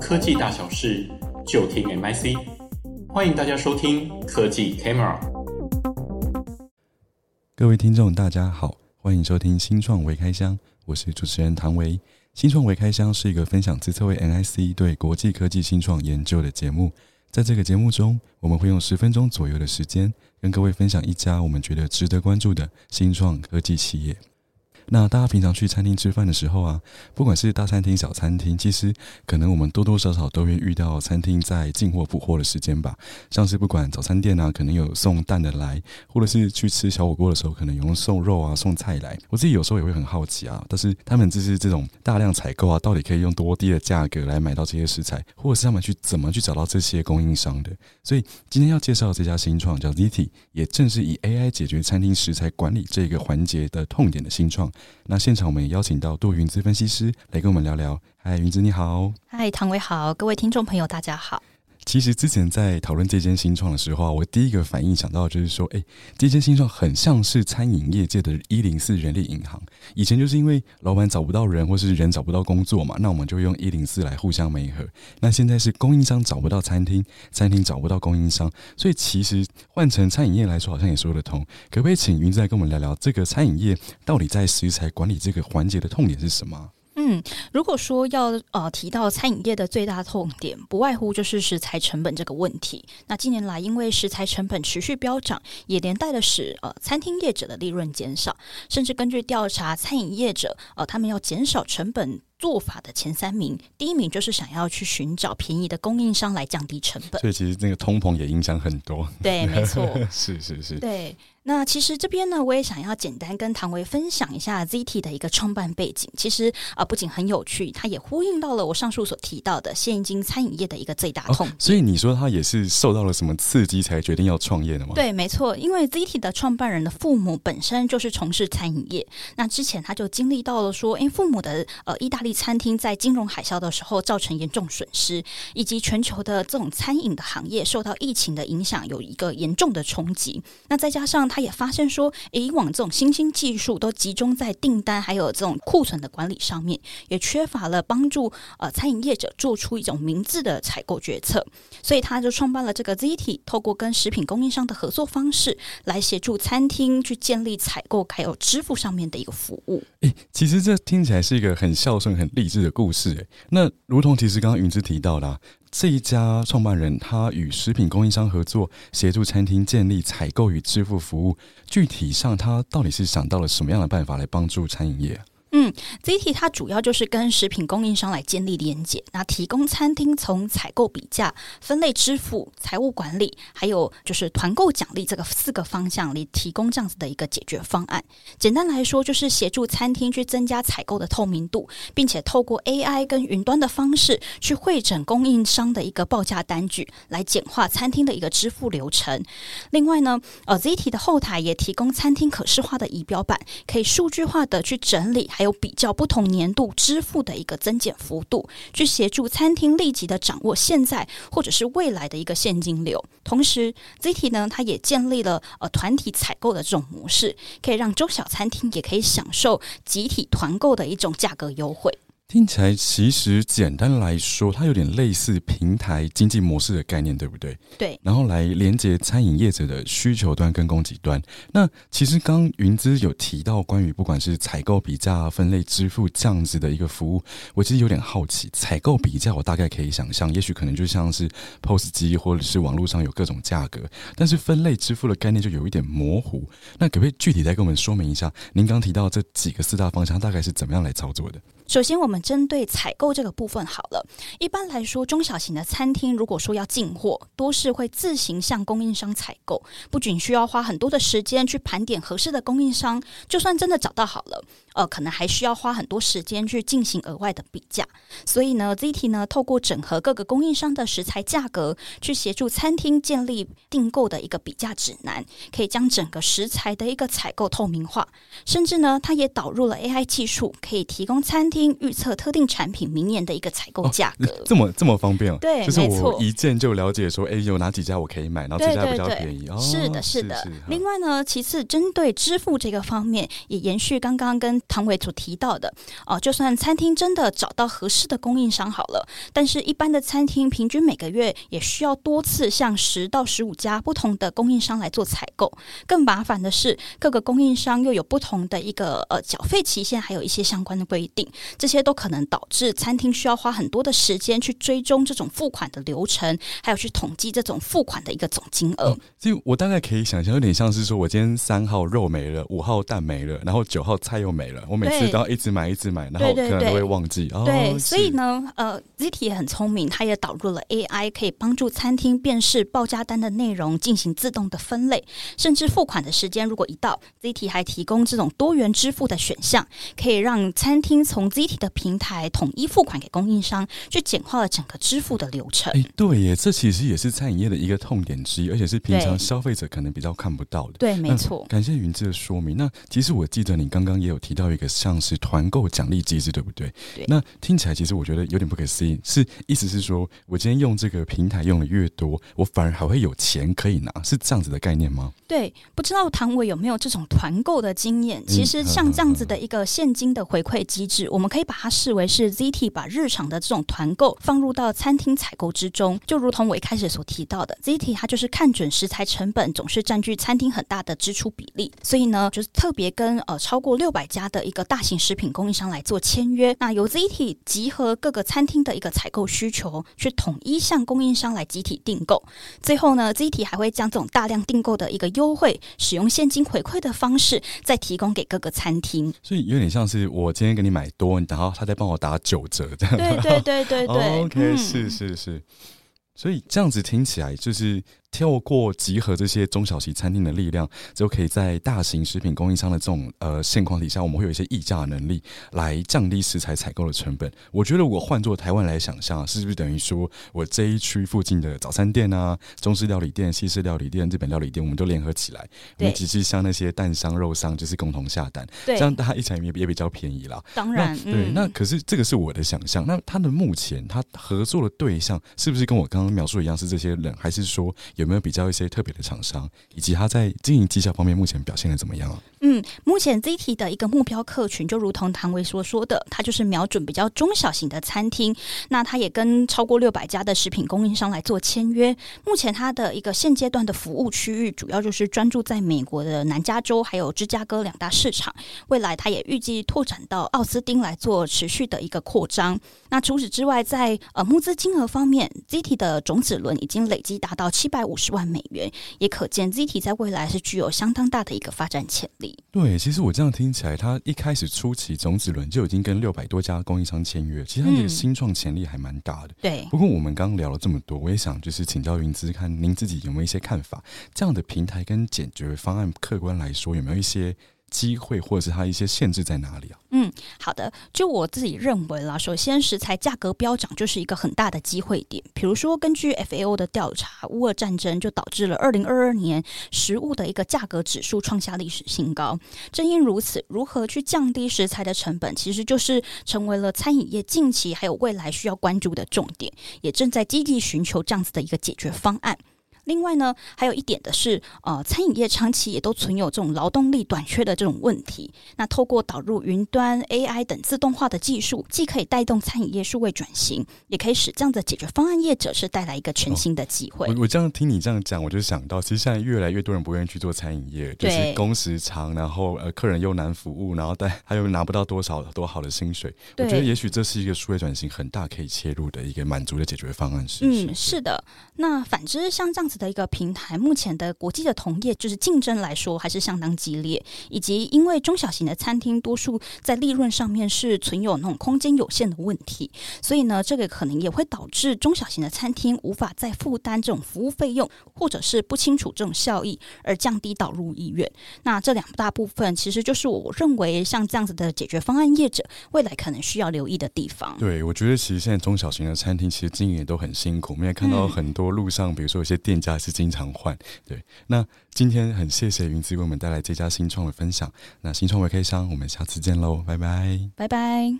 科技大小事就听 MIC，欢迎大家收听科技 Camera。各位听众，大家好，欢迎收听新创微开箱，我是主持人唐维。新创微开箱是一个分享资策会 MIC 对国际科技新创研究的节目。在这个节目中，我们会用十分钟左右的时间，跟各位分享一家我们觉得值得关注的新创科技企业。那大家平常去餐厅吃饭的时候啊，不管是大餐厅、小餐厅，其实可能我们多多少少都会遇到餐厅在进货补货的时间吧。像是不管早餐店啊，可能有送蛋的来，或者是去吃小火锅的时候，可能有送肉啊、送菜来。我自己有时候也会很好奇啊，但是他们就是这种大量采购啊，到底可以用多低的价格来买到这些食材，或者是他们去怎么去找到这些供应商的？所以今天要介绍这家新创叫 Ziti，也正是以 AI 解决餐厅食材管理这个环节的痛点的新创。那现场我们也邀请到杜云姿分析师来跟我们聊聊。嗨，云姿你好。嗨，唐伟好，各位听众朋友大家好。其实之前在讨论这间新创的时候啊，我第一个反应想到就是说，哎，这间新创很像是餐饮业界的一零四人力银行。以前就是因为老板找不到人，或是人找不到工作嘛，那我们就用一零四来互相媒合。那现在是供应商找不到餐厅，餐厅找不到供应商，所以其实换成餐饮业来说，好像也说得通。可不可以请芸姿来跟我们聊聊，这个餐饮业到底在食材管理这个环节的痛点是什么？嗯，如果说要呃提到餐饮业的最大痛点，不外乎就是食材成本这个问题。那近年来，因为食材成本持续飙涨，也连带的使呃餐厅业者的利润减少，甚至根据调查，餐饮业者呃他们要减少成本做法的前三名，第一名就是想要去寻找便宜的供应商来降低成本。所以其实那个通膨也影响很多。对，没错，是是是，对。那其实这边呢，我也想要简单跟唐维分享一下 Zity 的一个创办背景。其实啊、呃，不仅很有趣，它也呼应到了我上述所提到的现今餐饮业的一个最大痛。哦。所以你说他也是受到了什么刺激才决定要创业的吗？对，没错，因为 Zity 的创办人的父母本身就是从事餐饮业。那之前他就经历到了说，因为父母的呃意大利餐厅在金融海啸的时候造成严重损失，以及全球的这种餐饮的行业受到疫情的影响，有一个严重的冲击。那再加上他也发现说，以往这种新兴技术都集中在订单还有这种库存的管理上面，也缺乏了帮助呃餐饮业者做出一种明智的采购决策，所以他就创办了这个 ZT，透过跟食品供应商的合作方式来协助餐厅去建立采购还有支付上面的一个服务。诶，其实这听起来是一个很孝顺、很励志的故事。诶，那如同其实刚刚云芝提到的。这一家创办人，他与食品供应商合作，协助餐厅建立采购与支付服务。具体上，他到底是想到了什么样的办法来帮助餐饮业？嗯，ZT 它主要就是跟食品供应商来建立连接，那提供餐厅从采购比价、分类支付、财务管理，还有就是团购奖励这个四个方向里提供这样子的一个解决方案。简单来说，就是协助餐厅去增加采购的透明度，并且透过 AI 跟云端的方式去会诊供应商的一个报价单据，来简化餐厅的一个支付流程。另外呢，呃，ZT 的后台也提供餐厅可视化的仪表板，可以数据化的去整理。还有比较不同年度支付的一个增减幅度，去协助餐厅立即的掌握现在或者是未来的一个现金流。同时，ZT 呢，它也建立了呃团体采购的这种模式，可以让中小餐厅也可以享受集体团购的一种价格优惠。听起来其实简单来说，它有点类似平台经济模式的概念，对不对？对。然后来连接餐饮业者的需求端跟供给端。那其实刚云姿有提到关于不管是采购比价、分类支付这样子的一个服务，我其实有点好奇。采购比价我大概可以想象，也许可能就像是 POS 机或者是网络上有各种价格，但是分类支付的概念就有一点模糊。那可不可以具体再跟我们说明一下？您刚提到这几个四大方向，大概是怎么样来操作的？首先，我们针对采购这个部分好了。一般来说，中小型的餐厅如果说要进货，多是会自行向供应商采购，不仅需要花很多的时间去盘点合适的供应商，就算真的找到好了，呃，可能还需要花很多时间去进行额外的比价。所以呢，Zity 呢，透过整合各个供应商的食材价格，去协助餐厅建立订购的一个比价指南，可以将整个食材的一个采购透明化。甚至呢，它也导入了 AI 技术，可以提供餐厅。预测特定产品明年的一个采购价格，哦、这么这么方便啊。对，就是我一键就了解说，哎，有哪几家我可以买，然后这家比较便宜。哦是的，是的。另外呢，其次针对支付这个方面，也延续刚刚跟唐伟所提到的哦、就算餐厅真的找到合适的供应商好了，但是一般的餐厅平均每个月也需要多次向十到十五家不同的供应商来做采购。更麻烦的是，各个供应商又有不同的一个呃缴费期限，还有一些相关的规定，这些都可能导致餐厅需要花很多的时间去追踪这种付款的流程，还有去统计这种付款的一个总金额。所以、我大概可以想象，有点像是说我今天三号肉没了，五号蛋没了，然后九号菜又没了，我每次都要一直买一直买，然后可能都会忘记。对，对，对，所以呢，呃，Zity 也很聪明，它也导入了 AI，可以帮助餐厅辨识报价单的内容，进行自动的分类，甚至付款的时间如果一到，Zity 还提供这种多元支付的选项，可以让餐厅从 Zity 的平台统一付款给供应商，去简化了整个支付的流程。哎，对耶，这其实也是餐饮业的一个痛点之一，而且是平常消费者可能比较看不到的。对，没错。感谢云芝的说明。那其实我记得你刚刚也有提到一个像是团购奖励机制，对不对？对。那听起来其实我觉得有点不可思议，是意思是说我今天用这个平台用的越多，我反而还会有钱可以拿，是这样子的概念吗？对，不知道唐伟有没有这种团购的经验？其实像这样子的一个现金的回馈机制，我们可以把它视为是 Zity 把日常的这种团购放入到餐厅采购之中。就如同我一开始所提到的，Zity 它就是看准食材成本总是占据餐厅很大的支出比例，所以呢，就是特别跟呃超过六百家的一个大型食品供应商来做签约。那由 Zity 集合各个餐厅的一个采购需求，去统一向供应商来集体订购。最后呢，Zity 还会将这种大量订购的一个优惠，使用现金回馈的方式，再提供给各个餐厅。所以有点像是我今天给你买多，然后他再帮我打九折这样。对对对对对。OK，嗯，是是是。所以这样子听起来就是。透过集合这些中小型餐厅的力量，就可以在大型食品供应商的这种呃现况底下，我们会有一些议价能力来降低食材采购的成本。我觉得，我换做台湾来想象，是不是等于说我这一区附近的早餐店啊、中式料理店、西式料理店、日本料理店，我们都联合起来，我们只是向那些蛋商、肉商就是共同下单，这样大家一起来也也比较便宜啦。当然，对，嗯、那可是这个是我的想象。那他的目前他合作的对象是不是跟我刚刚描述的一样是这些人，还是说有没有比较一些特别的厂商，以及他在经营绩效方面目前表现的怎么样啊？嗯，目前 ZT 的一个目标客群，就如同唐维所说的，他就是瞄准比较中小型的餐厅。那他也跟超过六百家的食品供应商来做签约。目前他的一个现阶段的服务区域，主要就是专注在美国的南加州还有芝加哥两大市场。未来他也预计拓展到奥斯汀来做持续的一个扩张。那除此之外，在呃募资金额方面，ZT 的种子轮已经累积达到七百五十万美元，也可见 Zity 在未来是具有相当大的一个发展潜力。对，其实我这样听起来，它一开始初期种子轮就已经跟六百多家供应商签约，其实他这个新创潜力还蛮大的。嗯、对，不过我们刚刚聊了这么多，我也想就是请教云芝，看您自己有没有一些看法？这样的平台跟解决方案，客观来说有没有一些？机会或者是它一些限制在哪里啊？嗯，好的，就我自己认为啦，首先食材价格飙涨就是一个很大的机会点。比如说，根据 FAO 的调查，乌俄战争就导致了二零二二年食物的一个价格指数创下历史新高。正因如此，如何去降低食材的成本，其实就是成为了餐饮业近期还有未来需要关注的重点，也正在积极寻求这样子的一个解决方案。另外呢，还有一点的是，呃，餐饮业长期也都存有这种劳动力短缺的这种问题。那透过导入云端、AI 等自动化的技术，既可以带动餐饮业数位转型，也可以使这样的解决方案业者是带来一个全新的机会。哦、我我这样听你这样讲，我就想到，其实现在越来越多人不愿意去做餐饮业，就是工时长，然后呃，客人又难服务，然后但他又拿不到多少多好的薪水。我觉得也许这是一个数位转型很大可以切入的一个满足的解决方案。是，嗯，是的。那反之，像这样子。的一个平台，目前的国际的同业就是竞争来说还是相当激烈，以及因为中小型的餐厅多数在利润上面是存有那种空间有限的问题，所以呢，这个可能也会导致中小型的餐厅无法再负担这种服务费用，或者是不清楚这种效益而降低导入意愿。那这两大部分其实就是我认为像这样子的解决方案业者未来可能需要留意的地方。对，我觉得其实现在中小型的餐厅其实经营也都很辛苦，我们也看到很多路上，嗯、比如说有些店家。是经常换，对。那今天很谢谢云子为我们带来这家新创的分享。那新创维开箱，我们下次见喽，拜拜，拜拜。